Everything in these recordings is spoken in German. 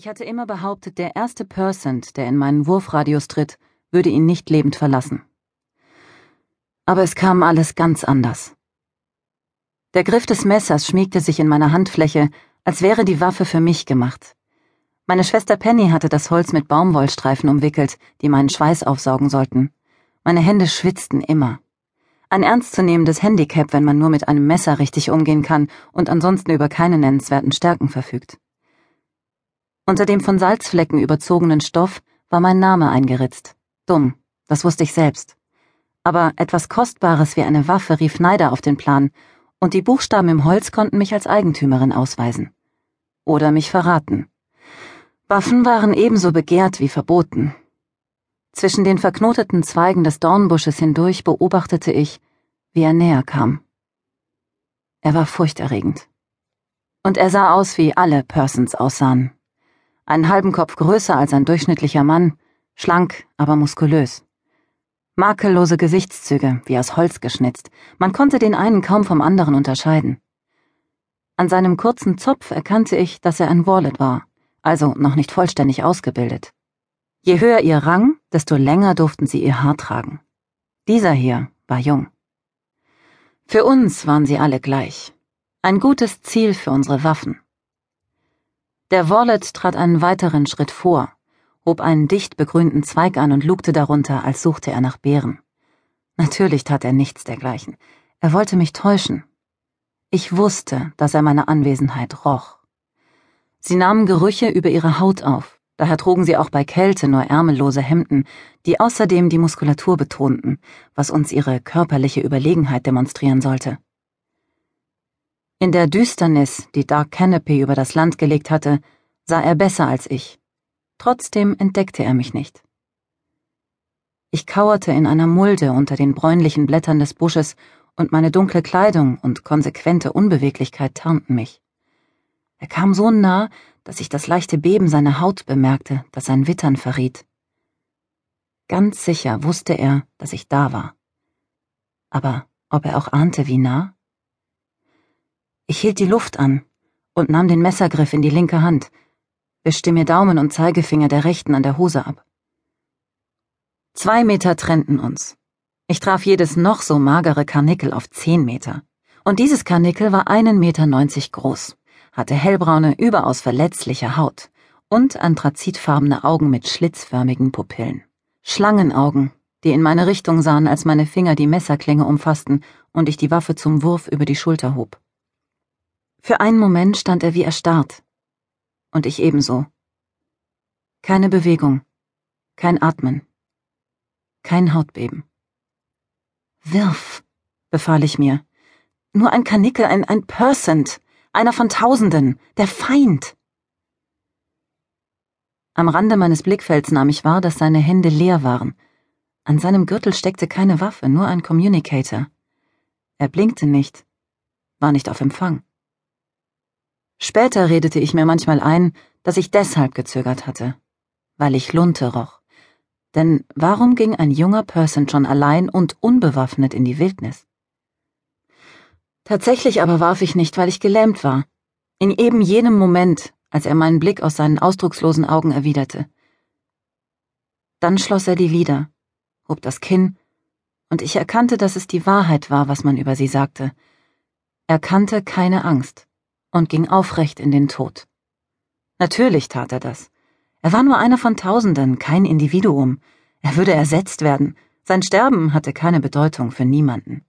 Ich hatte immer behauptet, der erste Percent, der in meinen Wurfradius tritt, würde ihn nicht lebend verlassen. Aber es kam alles ganz anders. Der Griff des Messers schmiegte sich in meiner Handfläche, als wäre die Waffe für mich gemacht. Meine Schwester Penny hatte das Holz mit Baumwollstreifen umwickelt, die meinen Schweiß aufsaugen sollten. Meine Hände schwitzten immer. Ein ernstzunehmendes Handicap, wenn man nur mit einem Messer richtig umgehen kann und ansonsten über keine nennenswerten Stärken verfügt. Unter dem von Salzflecken überzogenen Stoff war mein Name eingeritzt. Dumm, das wusste ich selbst. Aber etwas Kostbares wie eine Waffe rief Neider auf den Plan, und die Buchstaben im Holz konnten mich als Eigentümerin ausweisen. Oder mich verraten. Waffen waren ebenso begehrt wie verboten. Zwischen den verknoteten Zweigen des Dornbusches hindurch beobachtete ich, wie er näher kam. Er war furchterregend. Und er sah aus, wie alle Persons aussahen einen halben Kopf größer als ein durchschnittlicher Mann, schlank, aber muskulös. Makellose Gesichtszüge, wie aus Holz geschnitzt, man konnte den einen kaum vom anderen unterscheiden. An seinem kurzen Zopf erkannte ich, dass er ein Wallet war, also noch nicht vollständig ausgebildet. Je höher ihr Rang, desto länger durften sie ihr Haar tragen. Dieser hier war jung. Für uns waren sie alle gleich. Ein gutes Ziel für unsere Waffen. Der Wallet trat einen weiteren Schritt vor, hob einen dicht begrünten Zweig an und lugte darunter, als suchte er nach Beeren. Natürlich tat er nichts dergleichen. Er wollte mich täuschen. Ich wusste, dass er meine Anwesenheit roch. Sie nahmen Gerüche über ihre Haut auf, daher trugen sie auch bei Kälte nur ärmellose Hemden, die außerdem die Muskulatur betonten, was uns ihre körperliche Überlegenheit demonstrieren sollte. In der Düsternis, die Dark Canopy über das Land gelegt hatte, sah er besser als ich. Trotzdem entdeckte er mich nicht. Ich kauerte in einer Mulde unter den bräunlichen Blättern des Busches, und meine dunkle Kleidung und konsequente Unbeweglichkeit tarnten mich. Er kam so nah, dass ich das leichte Beben seiner Haut bemerkte, das sein Wittern verriet. Ganz sicher wusste er, dass ich da war. Aber ob er auch ahnte, wie nah? Ich hielt die Luft an und nahm den Messergriff in die linke Hand, wischte mir Daumen und Zeigefinger der rechten an der Hose ab. Zwei Meter trennten uns. Ich traf jedes noch so magere Karnickel auf zehn Meter. Und dieses Karnickel war einen Meter neunzig groß, hatte hellbraune, überaus verletzliche Haut und anthrazitfarbene Augen mit schlitzförmigen Pupillen. Schlangenaugen, die in meine Richtung sahen, als meine Finger die Messerklinge umfassten und ich die Waffe zum Wurf über die Schulter hob. Für einen Moment stand er wie erstarrt. Und ich ebenso. Keine Bewegung, kein Atmen, kein Hautbeben. Wirf, befahl ich mir. Nur ein Kanickel, ein, ein Percent, einer von Tausenden, der Feind. Am Rande meines Blickfelds nahm ich wahr, dass seine Hände leer waren. An seinem Gürtel steckte keine Waffe, nur ein Communicator. Er blinkte nicht, war nicht auf Empfang. Später redete ich mir manchmal ein, dass ich deshalb gezögert hatte, weil ich Lunte roch. Denn warum ging ein junger Person schon allein und unbewaffnet in die Wildnis? Tatsächlich aber warf ich nicht, weil ich gelähmt war. In eben jenem Moment, als er meinen Blick aus seinen ausdruckslosen Augen erwiderte. Dann schloss er die Lider, hob das Kinn, und ich erkannte, dass es die Wahrheit war, was man über sie sagte. Er kannte keine Angst und ging aufrecht in den Tod. Natürlich tat er das. Er war nur einer von Tausenden, kein Individuum. Er würde ersetzt werden. Sein Sterben hatte keine Bedeutung für niemanden.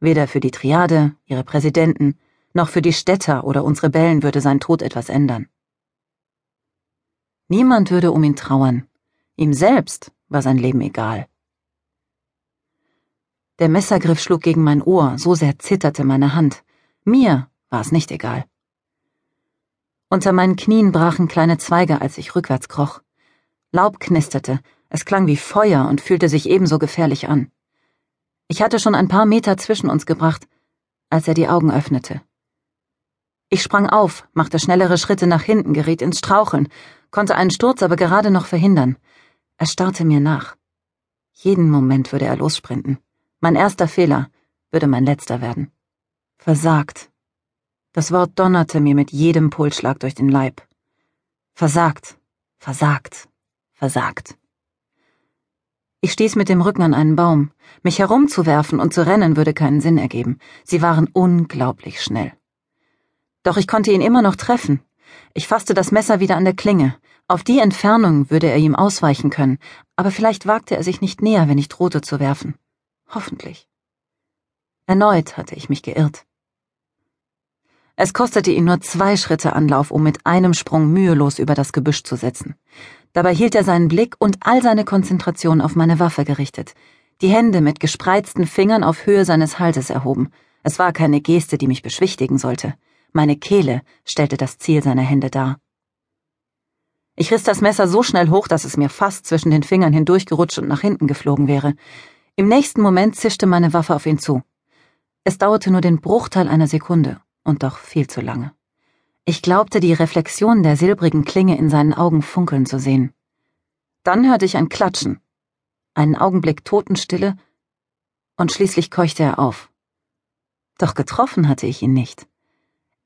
Weder für die Triade, ihre Präsidenten, noch für die Städter oder uns Rebellen würde sein Tod etwas ändern. Niemand würde um ihn trauern. Ihm selbst war sein Leben egal. Der Messergriff schlug gegen mein Ohr, so sehr zitterte meine Hand. Mir war es nicht egal. Unter meinen Knien brachen kleine Zweige, als ich rückwärts kroch. Laub knisterte, es klang wie Feuer und fühlte sich ebenso gefährlich an. Ich hatte schon ein paar Meter zwischen uns gebracht, als er die Augen öffnete. Ich sprang auf, machte schnellere Schritte nach hinten, geriet ins Straucheln, konnte einen Sturz aber gerade noch verhindern. Er starrte mir nach. Jeden Moment würde er lossprinten. Mein erster Fehler würde mein letzter werden. Versagt, das Wort donnerte mir mit jedem Pulsschlag durch den Leib. Versagt, versagt, versagt. Ich stieß mit dem Rücken an einen Baum. Mich herumzuwerfen und zu rennen würde keinen Sinn ergeben. Sie waren unglaublich schnell. Doch ich konnte ihn immer noch treffen. Ich fasste das Messer wieder an der Klinge. Auf die Entfernung würde er ihm ausweichen können, aber vielleicht wagte er sich nicht näher, wenn ich drohte zu werfen. Hoffentlich. Erneut hatte ich mich geirrt. Es kostete ihn nur zwei Schritte Anlauf, um mit einem Sprung mühelos über das Gebüsch zu setzen. Dabei hielt er seinen Blick und all seine Konzentration auf meine Waffe gerichtet, die Hände mit gespreizten Fingern auf Höhe seines Halses erhoben. Es war keine Geste, die mich beschwichtigen sollte. Meine Kehle stellte das Ziel seiner Hände dar. Ich riss das Messer so schnell hoch, dass es mir fast zwischen den Fingern hindurchgerutscht und nach hinten geflogen wäre. Im nächsten Moment zischte meine Waffe auf ihn zu. Es dauerte nur den Bruchteil einer Sekunde und doch viel zu lange. Ich glaubte, die Reflexion der silbrigen Klinge in seinen Augen funkeln zu sehen. Dann hörte ich ein Klatschen, einen Augenblick Totenstille, und schließlich keuchte er auf. Doch getroffen hatte ich ihn nicht.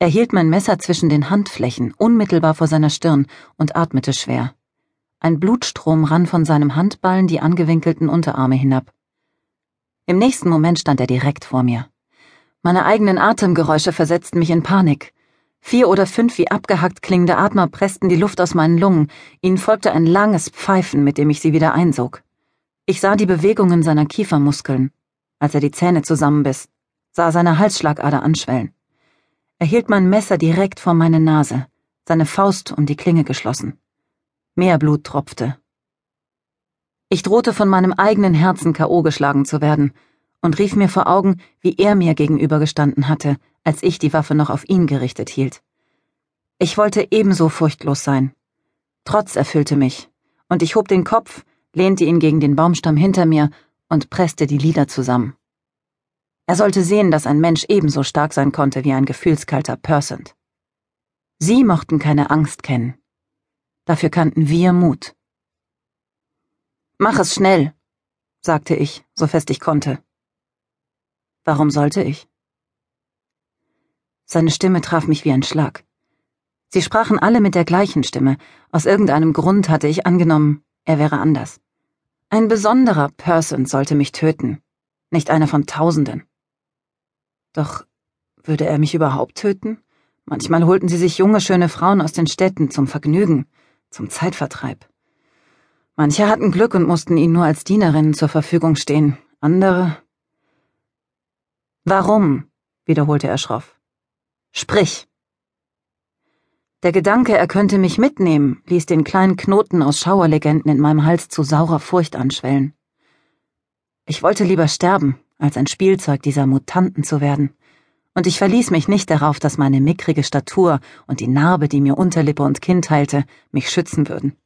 Er hielt mein Messer zwischen den Handflächen, unmittelbar vor seiner Stirn, und atmete schwer. Ein Blutstrom rann von seinem Handballen die angewinkelten Unterarme hinab. Im nächsten Moment stand er direkt vor mir. Meine eigenen Atemgeräusche versetzten mich in Panik. Vier oder fünf wie abgehackt klingende Atmer pressten die Luft aus meinen Lungen, ihnen folgte ein langes Pfeifen, mit dem ich sie wieder einsog. Ich sah die Bewegungen seiner Kiefermuskeln, als er die Zähne zusammenbiss, sah seine Halsschlagader anschwellen. Er hielt mein Messer direkt vor meine Nase, seine Faust um die Klinge geschlossen. Mehr Blut tropfte. Ich drohte von meinem eigenen Herzen K.O. geschlagen zu werden, und rief mir vor Augen, wie er mir gegenübergestanden hatte, als ich die Waffe noch auf ihn gerichtet hielt. Ich wollte ebenso furchtlos sein. Trotz erfüllte mich, und ich hob den Kopf, lehnte ihn gegen den Baumstamm hinter mir und presste die Lider zusammen. Er sollte sehen, dass ein Mensch ebenso stark sein konnte wie ein gefühlskalter Persant. Sie mochten keine Angst kennen. Dafür kannten wir Mut. Mach es schnell, sagte ich, so fest ich konnte. Warum sollte ich? Seine Stimme traf mich wie ein Schlag. Sie sprachen alle mit der gleichen Stimme. Aus irgendeinem Grund hatte ich angenommen, er wäre anders. Ein besonderer Person sollte mich töten, nicht einer von Tausenden. Doch würde er mich überhaupt töten? Manchmal holten sie sich junge, schöne Frauen aus den Städten zum Vergnügen, zum Zeitvertreib. Manche hatten Glück und mussten ihnen nur als Dienerinnen zur Verfügung stehen, andere Warum? wiederholte er schroff. Sprich. Der Gedanke, er könnte mich mitnehmen, ließ den kleinen Knoten aus Schauerlegenden in meinem Hals zu saurer Furcht anschwellen. Ich wollte lieber sterben, als ein Spielzeug dieser Mutanten zu werden, und ich verließ mich nicht darauf, dass meine mickrige Statur und die Narbe, die mir Unterlippe und Kinn teilte, mich schützen würden.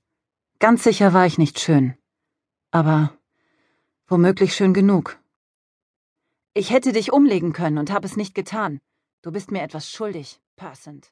Ganz sicher war ich nicht schön, aber womöglich schön genug. Ich hätte dich umlegen können und habe es nicht getan. Du bist mir etwas schuldig, Persant.